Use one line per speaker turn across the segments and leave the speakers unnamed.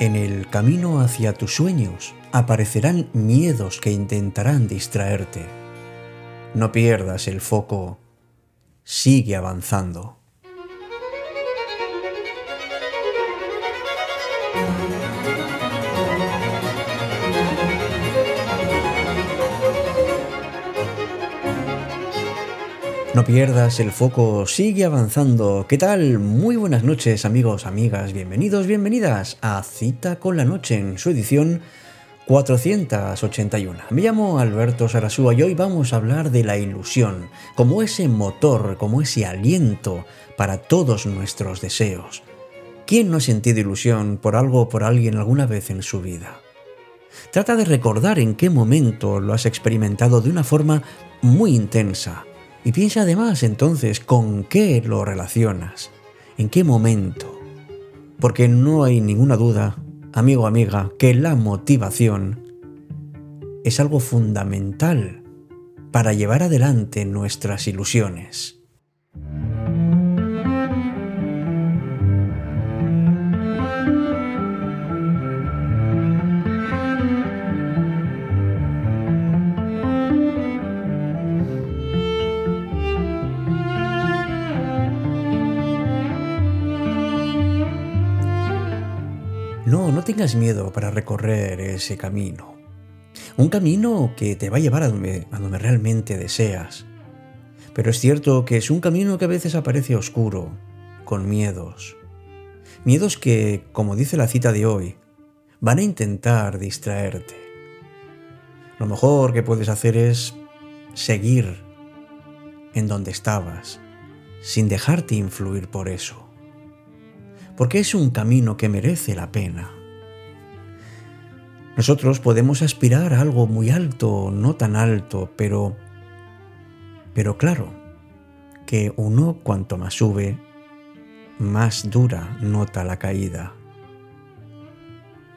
En el camino hacia tus sueños aparecerán miedos que intentarán distraerte. No pierdas el foco, sigue avanzando. No pierdas el foco, sigue avanzando. ¿Qué tal? Muy buenas noches amigos, amigas, bienvenidos, bienvenidas a Cita con la Noche en su edición 481. Me llamo Alberto Sarasúa y hoy vamos a hablar de la ilusión, como ese motor, como ese aliento para todos nuestros deseos. ¿Quién no ha sentido ilusión por algo o por alguien alguna vez en su vida? Trata de recordar en qué momento lo has experimentado de una forma muy intensa y piensa además entonces con qué lo relacionas, en qué momento. Porque no hay ninguna duda, amigo o amiga, que la motivación es algo fundamental para llevar adelante nuestras ilusiones. Tengas miedo para recorrer ese camino. Un camino que te va a llevar a donde, realmente deseas. Pero es cierto que es un camino que a veces aparece oscuro, con miedos. Miedos que, como dice la cita de hoy, van a intentar distraerte. Lo mejor que puedes hacer es seguir en donde estabas, sin dejarte influir por eso porque es un camino que merece la pena. Nosotros podemos aspirar a algo muy alto, no tan alto, pero pero claro, que uno cuanto más sube, más dura nota la caída.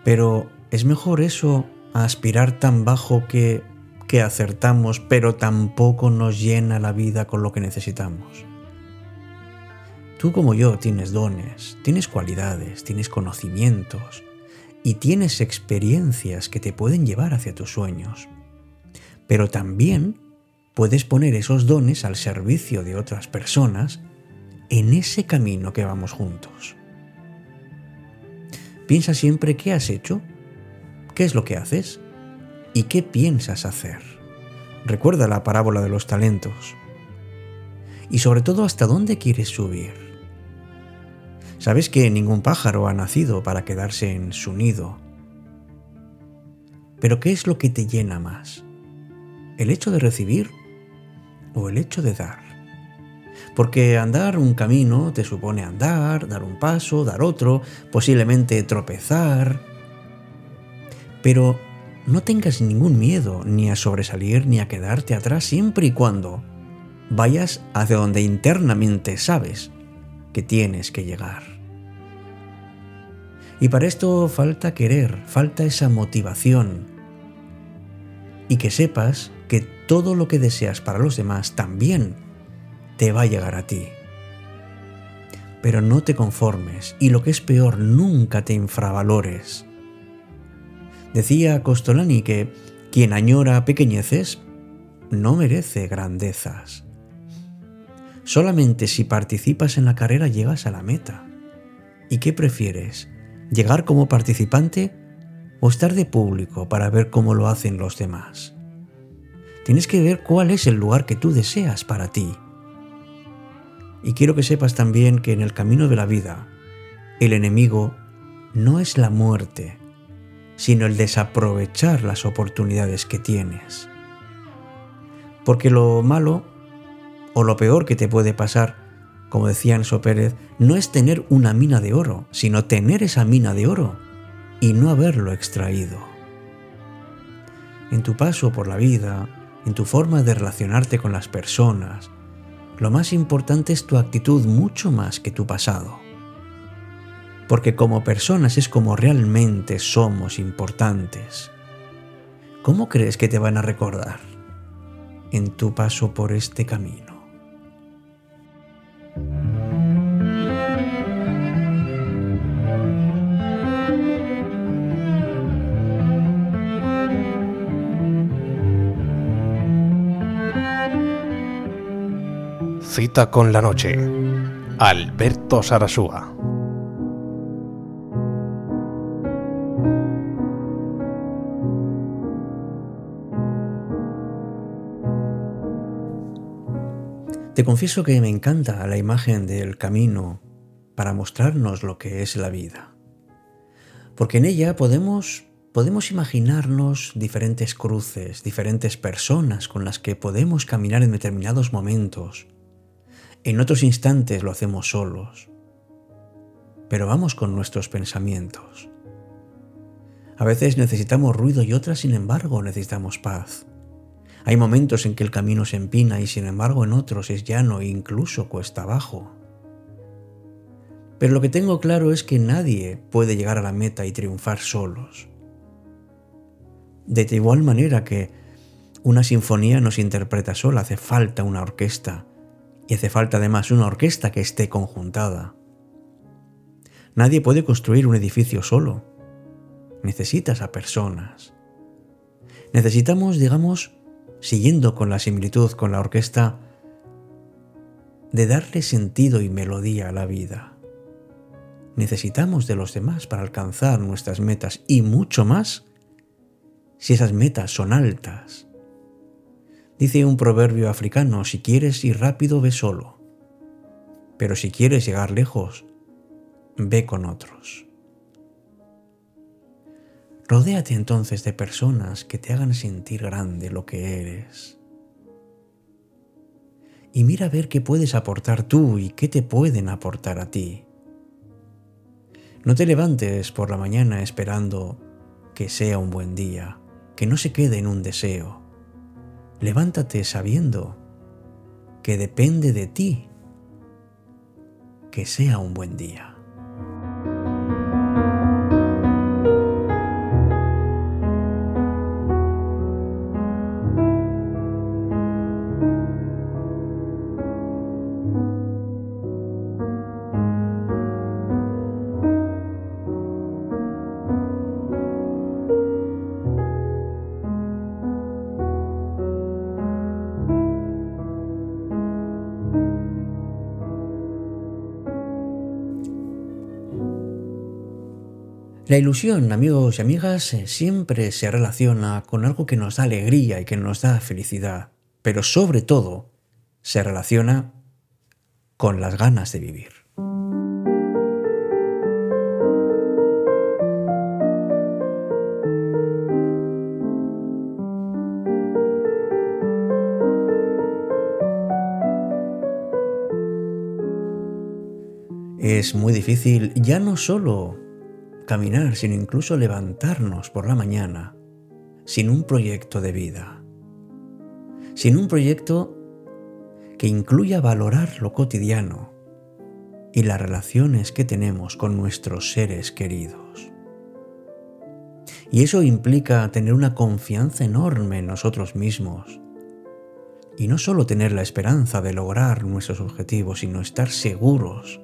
Pero es mejor eso a aspirar tan bajo que que acertamos, pero tampoco nos llena la vida con lo que necesitamos. Tú como yo tienes dones, tienes cualidades, tienes conocimientos y tienes experiencias que te pueden llevar hacia tus sueños. Pero también puedes poner esos dones al servicio de otras personas en ese camino que vamos juntos. Piensa siempre qué has hecho, qué es lo que haces y qué piensas hacer. Recuerda la parábola de los talentos. Y sobre todo hasta dónde quieres subir. Sabes que ningún pájaro ha nacido para quedarse en su nido. Pero ¿qué es lo que te llena más? ¿El hecho de recibir o el hecho de dar? Porque andar un camino te supone andar, dar un paso, dar otro, posiblemente tropezar. Pero no tengas ningún miedo ni a sobresalir ni a quedarte atrás siempre y cuando vayas hacia donde internamente sabes que tienes que llegar. Y para esto falta querer, falta esa motivación. Y que sepas que todo lo que deseas para los demás también te va a llegar a ti. Pero no te conformes y lo que es peor, nunca te infravalores. Decía Costolani que quien añora pequeñeces no merece grandezas. Solamente si participas en la carrera llegas a la meta. ¿Y qué prefieres? ¿Llegar como participante o estar de público para ver cómo lo hacen los demás? Tienes que ver cuál es el lugar que tú deseas para ti. Y quiero que sepas también que en el camino de la vida, el enemigo no es la muerte, sino el desaprovechar las oportunidades que tienes. Porque lo malo o lo peor que te puede pasar, como decía Enzo Pérez, no es tener una mina de oro, sino tener esa mina de oro y no haberlo extraído. En tu paso por la vida, en tu forma de relacionarte con las personas, lo más importante es tu actitud mucho más que tu pasado. Porque como personas es como realmente somos importantes. ¿Cómo crees que te van a recordar en tu paso por este camino?
Cita con la noche. Alberto Sarasúa.
Te confieso que me encanta la imagen del camino para mostrarnos lo que es la vida. Porque en ella podemos, podemos imaginarnos diferentes cruces, diferentes personas con las que podemos caminar en determinados momentos. En otros instantes lo hacemos solos. Pero vamos con nuestros pensamientos. A veces necesitamos ruido y otras, sin embargo, necesitamos paz. Hay momentos en que el camino se empina y sin embargo en otros es llano e incluso cuesta abajo. Pero lo que tengo claro es que nadie puede llegar a la meta y triunfar solos. De igual manera que una sinfonía no se interpreta sola, hace falta una orquesta. Y hace falta además una orquesta que esté conjuntada. Nadie puede construir un edificio solo. Necesitas a personas. Necesitamos, digamos, siguiendo con la similitud con la orquesta, de darle sentido y melodía a la vida. Necesitamos de los demás para alcanzar nuestras metas y mucho más si esas metas son altas. Dice un proverbio africano, si quieres ir rápido, ve solo, pero si quieres llegar lejos, ve con otros. Rodéate entonces de personas que te hagan sentir grande lo que eres. Y mira a ver qué puedes aportar tú y qué te pueden aportar a ti. No te levantes por la mañana esperando que sea un buen día, que no se quede en un deseo. Levántate sabiendo que depende de ti que sea un buen día. La ilusión, amigos y amigas, eh, siempre se relaciona con algo que nos da alegría y que nos da felicidad, pero sobre todo se relaciona con las ganas de vivir. Es muy difícil ya no solo caminar, sino incluso levantarnos por la mañana sin un proyecto de vida, sin un proyecto que incluya valorar lo cotidiano y las relaciones que tenemos con nuestros seres queridos. Y eso implica tener una confianza enorme en nosotros mismos. Y no solo tener la esperanza de lograr nuestros objetivos, sino estar seguros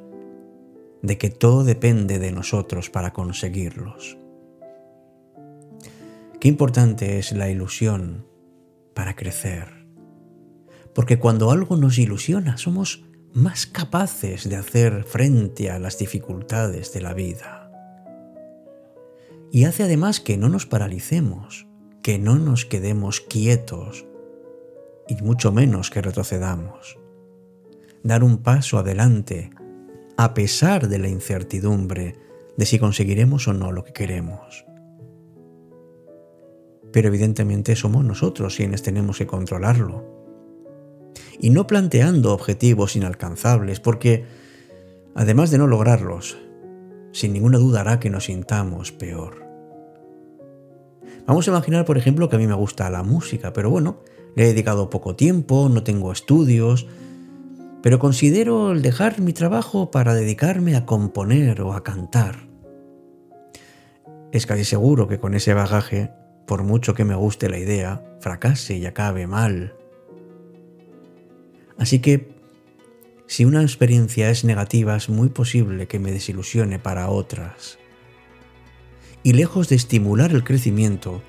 de que todo depende de nosotros para conseguirlos. Qué importante es la ilusión para crecer. Porque cuando algo nos ilusiona somos más capaces de hacer frente a las dificultades de la vida. Y hace además que no nos paralicemos, que no nos quedemos quietos y mucho menos que retrocedamos. Dar un paso adelante a pesar de la incertidumbre de si conseguiremos o no lo que queremos. Pero evidentemente somos nosotros quienes tenemos que controlarlo. Y no planteando objetivos inalcanzables, porque además de no lograrlos, sin ninguna duda hará que nos sintamos peor. Vamos a imaginar, por ejemplo, que a mí me gusta la música, pero bueno, le he dedicado poco tiempo, no tengo estudios, pero considero el dejar mi trabajo para dedicarme a componer o a cantar. Es casi seguro que con ese bagaje, por mucho que me guste la idea, fracase y acabe mal. Así que, si una experiencia es negativa, es muy posible que me desilusione para otras. Y lejos de estimular el crecimiento,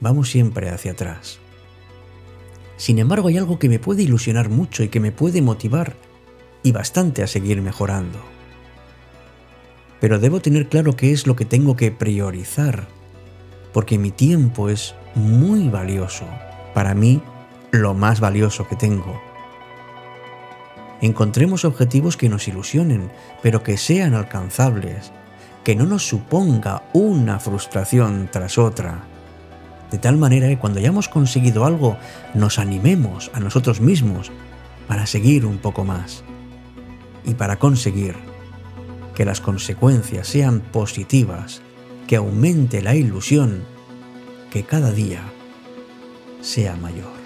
vamos siempre hacia atrás. Sin embargo, hay algo que me puede ilusionar mucho y que me puede motivar y bastante a seguir mejorando. Pero debo tener claro qué es lo que tengo que priorizar, porque mi tiempo es muy valioso. Para mí, lo más valioso que tengo. Encontremos objetivos que nos ilusionen, pero que sean alcanzables, que no nos suponga una frustración tras otra. De tal manera que cuando hayamos conseguido algo, nos animemos a nosotros mismos para seguir un poco más. Y para conseguir que las consecuencias sean positivas, que aumente la ilusión, que cada día sea mayor.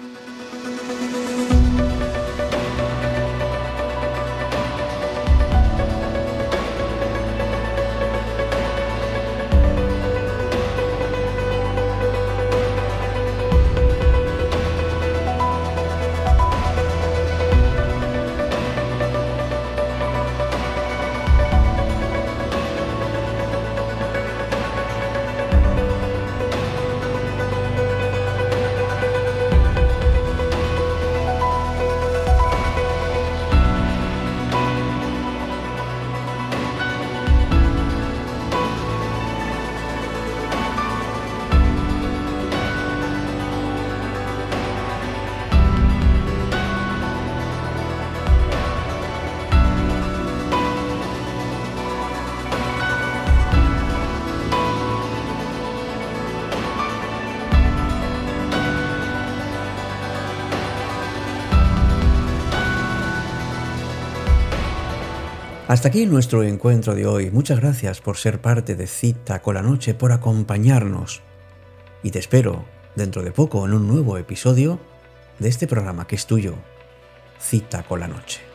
Hasta aquí nuestro encuentro de hoy. Muchas gracias por ser parte de Cita con la Noche, por acompañarnos. Y te espero dentro de poco en un nuevo episodio de este programa que es tuyo, Cita con la Noche.